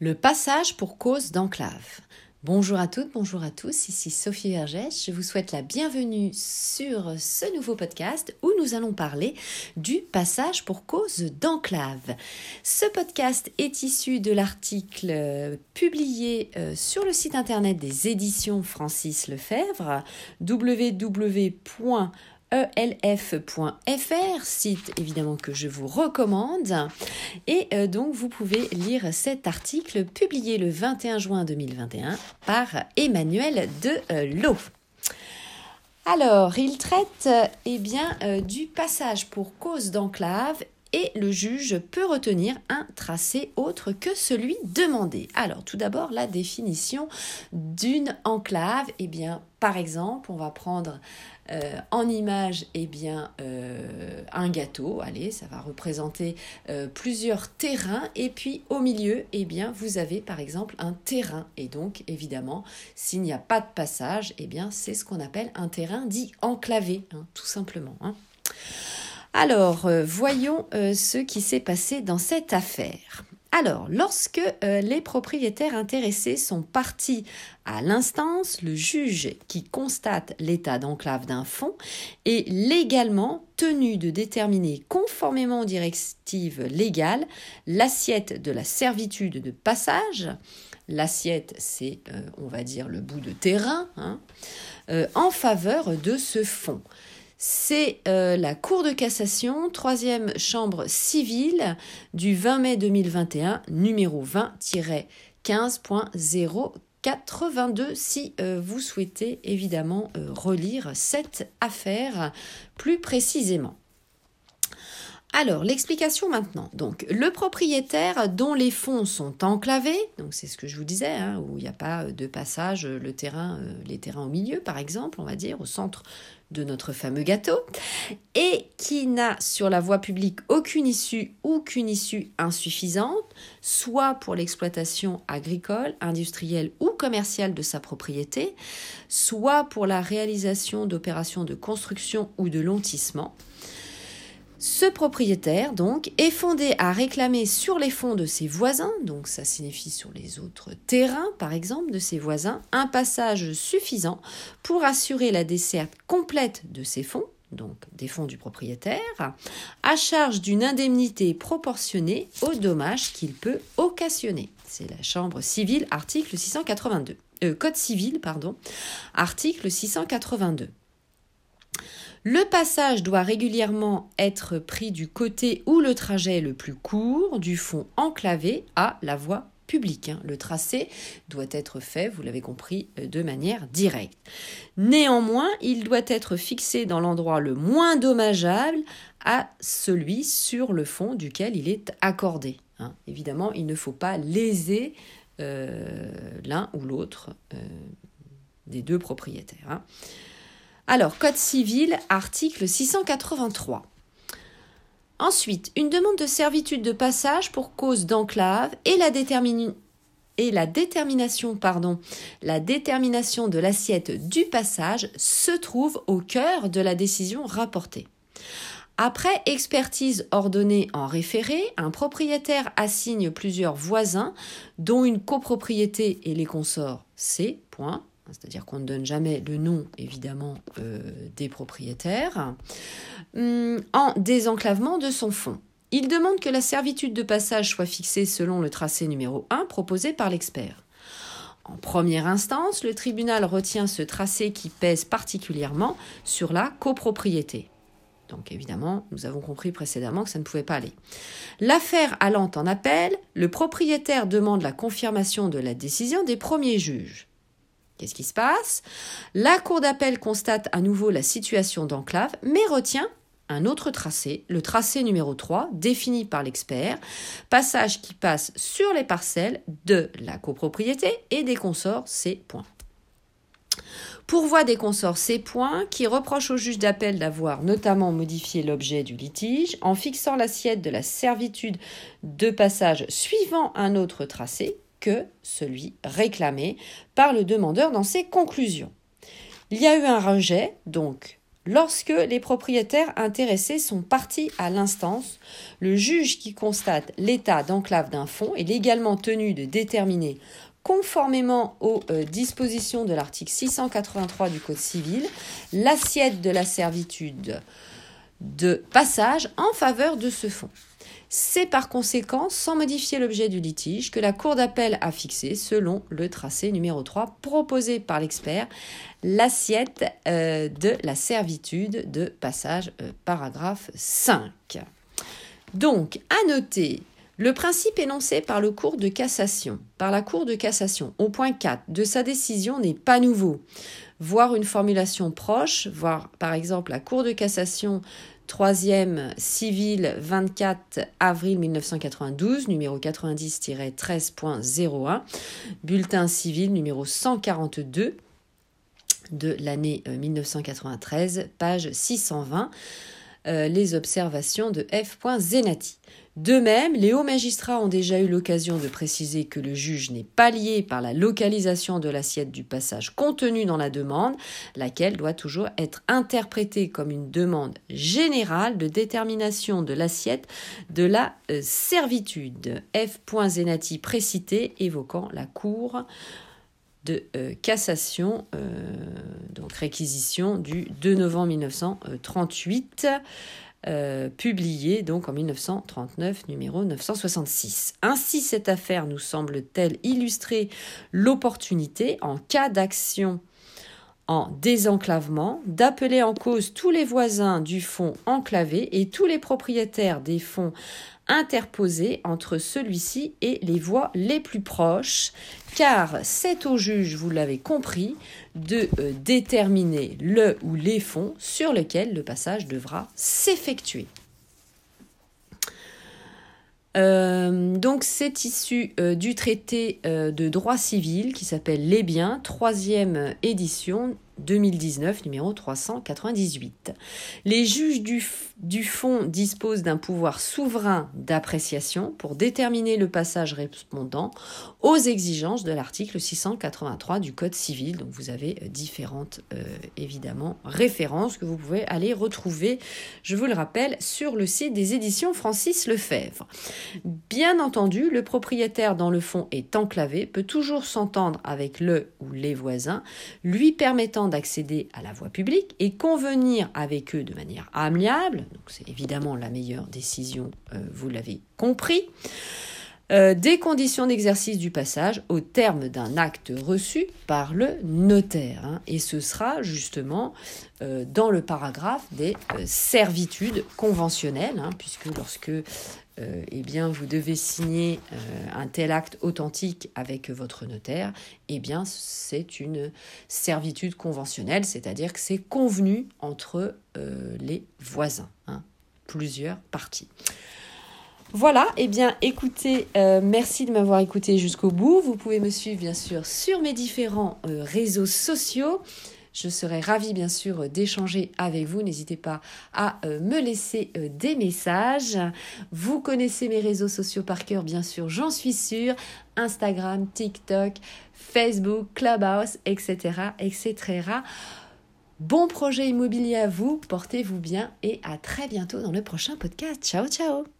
Le passage pour cause d'enclave. Bonjour à toutes, bonjour à tous, ici Sophie Vergès. Je vous souhaite la bienvenue sur ce nouveau podcast où nous allons parler du passage pour cause d'enclave. Ce podcast est issu de l'article euh, publié euh, sur le site internet des éditions Francis Lefebvre www elf.fr, site évidemment que je vous recommande. Et euh, donc vous pouvez lire cet article publié le 21 juin 2021 par Emmanuel de euh, Alors, il traite eh bien, euh, du passage pour cause d'enclave et le juge peut retenir un tracé autre que celui demandé. Alors, tout d'abord, la définition d'une enclave. Eh bien, par exemple, on va prendre euh, en image eh bien, euh, un gâteau. Allez, ça va représenter euh, plusieurs terrains. Et puis, au milieu, eh bien, vous avez par exemple un terrain. Et donc, évidemment, s'il n'y a pas de passage, eh bien, c'est ce qu'on appelle un terrain dit enclavé, hein, tout simplement. Hein. Alors, euh, voyons euh, ce qui s'est passé dans cette affaire. Alors, lorsque euh, les propriétaires intéressés sont partis à l'instance, le juge qui constate l'état d'enclave d'un fonds est légalement tenu de déterminer conformément aux directives légales l'assiette de la servitude de passage. L'assiette, c'est, on va dire, le bout de terrain, hein, en faveur de ce fonds c'est euh, la Cour de cassation, troisième chambre civile du 20 mai 2021, numéro 20-15.082 si euh, vous souhaitez évidemment euh, relire cette affaire plus précisément. Alors, l'explication maintenant. Donc, le propriétaire dont les fonds sont enclavés, c'est ce que je vous disais, hein, où il n'y a pas de passage, le terrain, les terrains au milieu, par exemple, on va dire, au centre de notre fameux gâteau, et qui n'a sur la voie publique aucune issue ou qu'une issue insuffisante, soit pour l'exploitation agricole, industrielle ou commerciale de sa propriété, soit pour la réalisation d'opérations de construction ou de lotissement, ce propriétaire, donc, est fondé à réclamer sur les fonds de ses voisins, donc ça signifie sur les autres terrains, par exemple, de ses voisins, un passage suffisant pour assurer la desserte complète de ses fonds, donc des fonds du propriétaire, à charge d'une indemnité proportionnée aux dommages qu'il peut occasionner. C'est la Chambre civile, article 682. Euh, Code civil, pardon, article 682. Le passage doit régulièrement être pris du côté où le trajet est le plus court, du fond enclavé à la voie publique. Hein. Le tracé doit être fait, vous l'avez compris, euh, de manière directe. Néanmoins, il doit être fixé dans l'endroit le moins dommageable à celui sur le fond duquel il est accordé. Hein. Évidemment, il ne faut pas léser euh, l'un ou l'autre euh, des deux propriétaires. Hein. Alors, Code civil, article 683. Ensuite, une demande de servitude de passage pour cause d'enclave et la, détermination, pardon, la détermination de l'assiette du passage se trouve au cœur de la décision rapportée. Après expertise ordonnée en référé, un propriétaire assigne plusieurs voisins, dont une copropriété et les consorts C. c'est-à-dire qu'on ne donne jamais le nom, évidemment, euh, des propriétaires, hum, en désenclavement de son fonds. Il demande que la servitude de passage soit fixée selon le tracé numéro 1 proposé par l'expert. En première instance, le tribunal retient ce tracé qui pèse particulièrement sur la copropriété. Donc évidemment, nous avons compris précédemment que ça ne pouvait pas aller. L'affaire allant en appel, le propriétaire demande la confirmation de la décision des premiers juges. Qu'est-ce qui se passe? La Cour d'appel constate à nouveau la situation d'enclave, mais retient un autre tracé, le tracé numéro 3, défini par l'expert, passage qui passe sur les parcelles de la copropriété et des consorts C. Pourvoi des consorts C. qui reproche au juge d'appel d'avoir notamment modifié l'objet du litige en fixant l'assiette de la servitude de passage suivant un autre tracé, que celui réclamé par le demandeur dans ses conclusions. Il y a eu un rejet, donc Lorsque les propriétaires intéressés sont partis à l'instance, le juge qui constate l'état d'enclave d'un fonds est légalement tenu de déterminer conformément aux euh, dispositions de l'article 683 du Code civil, l'assiette de la servitude de passage en faveur de ce fonds. C'est par conséquent, sans modifier l'objet du litige, que la Cour d'appel a fixé, selon le tracé numéro 3 proposé par l'expert, l'assiette euh, de la servitude de passage, euh, paragraphe 5. Donc, à noter le principe énoncé par le cours de cassation, par la Cour de cassation, au point 4 de sa décision n'est pas nouveau. Voir une formulation proche, voir par exemple la Cour de cassation 3e civile 24 avril 1992, numéro 90-13.01, bulletin civil numéro 142 de l'année 1993, euh, page 620, euh, les observations de F. Zenati. De même, les hauts magistrats ont déjà eu l'occasion de préciser que le juge n'est pas lié par la localisation de l'assiette du passage contenu dans la demande, laquelle doit toujours être interprétée comme une demande générale de détermination de l'assiette de la euh, servitude. F. Zenati précité évoquant la Cour de euh, cassation, euh, donc réquisition du 2 novembre 1938. Euh, publié donc en 1939, numéro 966. Ainsi, cette affaire nous semble-t-elle illustrer l'opportunité, en cas d'action en désenclavement, d'appeler en cause tous les voisins du fonds enclavé et tous les propriétaires des fonds interposés entre celui-ci et les voies les plus proches, car c'est au juge, vous l'avez compris, de euh, déterminer le ou les fonds sur lesquels le passage devra s'effectuer. Euh, donc c'est issu euh, du traité de droit civil qui s'appelle Les biens, troisième édition 2019, numéro 398. Les juges du, fonds disposent d'un pouvoir souverain d'appréciation pour déterminer le passage répondant aux exigences de l'article 683 du Code civil. Donc vous avez euh, différentes, euh, évidemment, références que vous pouvez aller retrouver, je vous le rappelle, sur le site des éditions Francis Lefebvre. Bien entendu, le propriétaire dans le fonds est enclavé, peut toujours s'entendre avec le ou les voisins, lui permettant d'accéder à la voie publique et convenir avec eux de manière amiable, donc c'est évidemment la meilleure décision, euh, vous l'avez compris, euh, des conditions d'exercice du passage au terme d'un acte reçu par le notaire. Hein. et ce sera justement euh, dans le paragraphe des servitudes conventionnelles, hein, puisque lorsque euh, eh bien, vous devez signer euh, un tel acte authentique avec votre notaire, eh bien, c'est une servitude conventionnelle, c'est-à-dire que c'est convenu entre euh, les voisins, hein, plusieurs parties. Voilà, eh bien écoutez, merci de m'avoir écouté jusqu'au bout. Vous pouvez me suivre bien sûr sur mes différents réseaux sociaux. Je serai ravie bien sûr d'échanger avec vous. N'hésitez pas à euh, me laisser euh, des messages. Vous connaissez mes réseaux sociaux par cœur bien sûr, j'en suis sûre. Instagram, TikTok, Facebook, Clubhouse, etc. etc. Bon projet immobilier à vous, portez-vous bien et à très bientôt dans le prochain podcast. Ciao ciao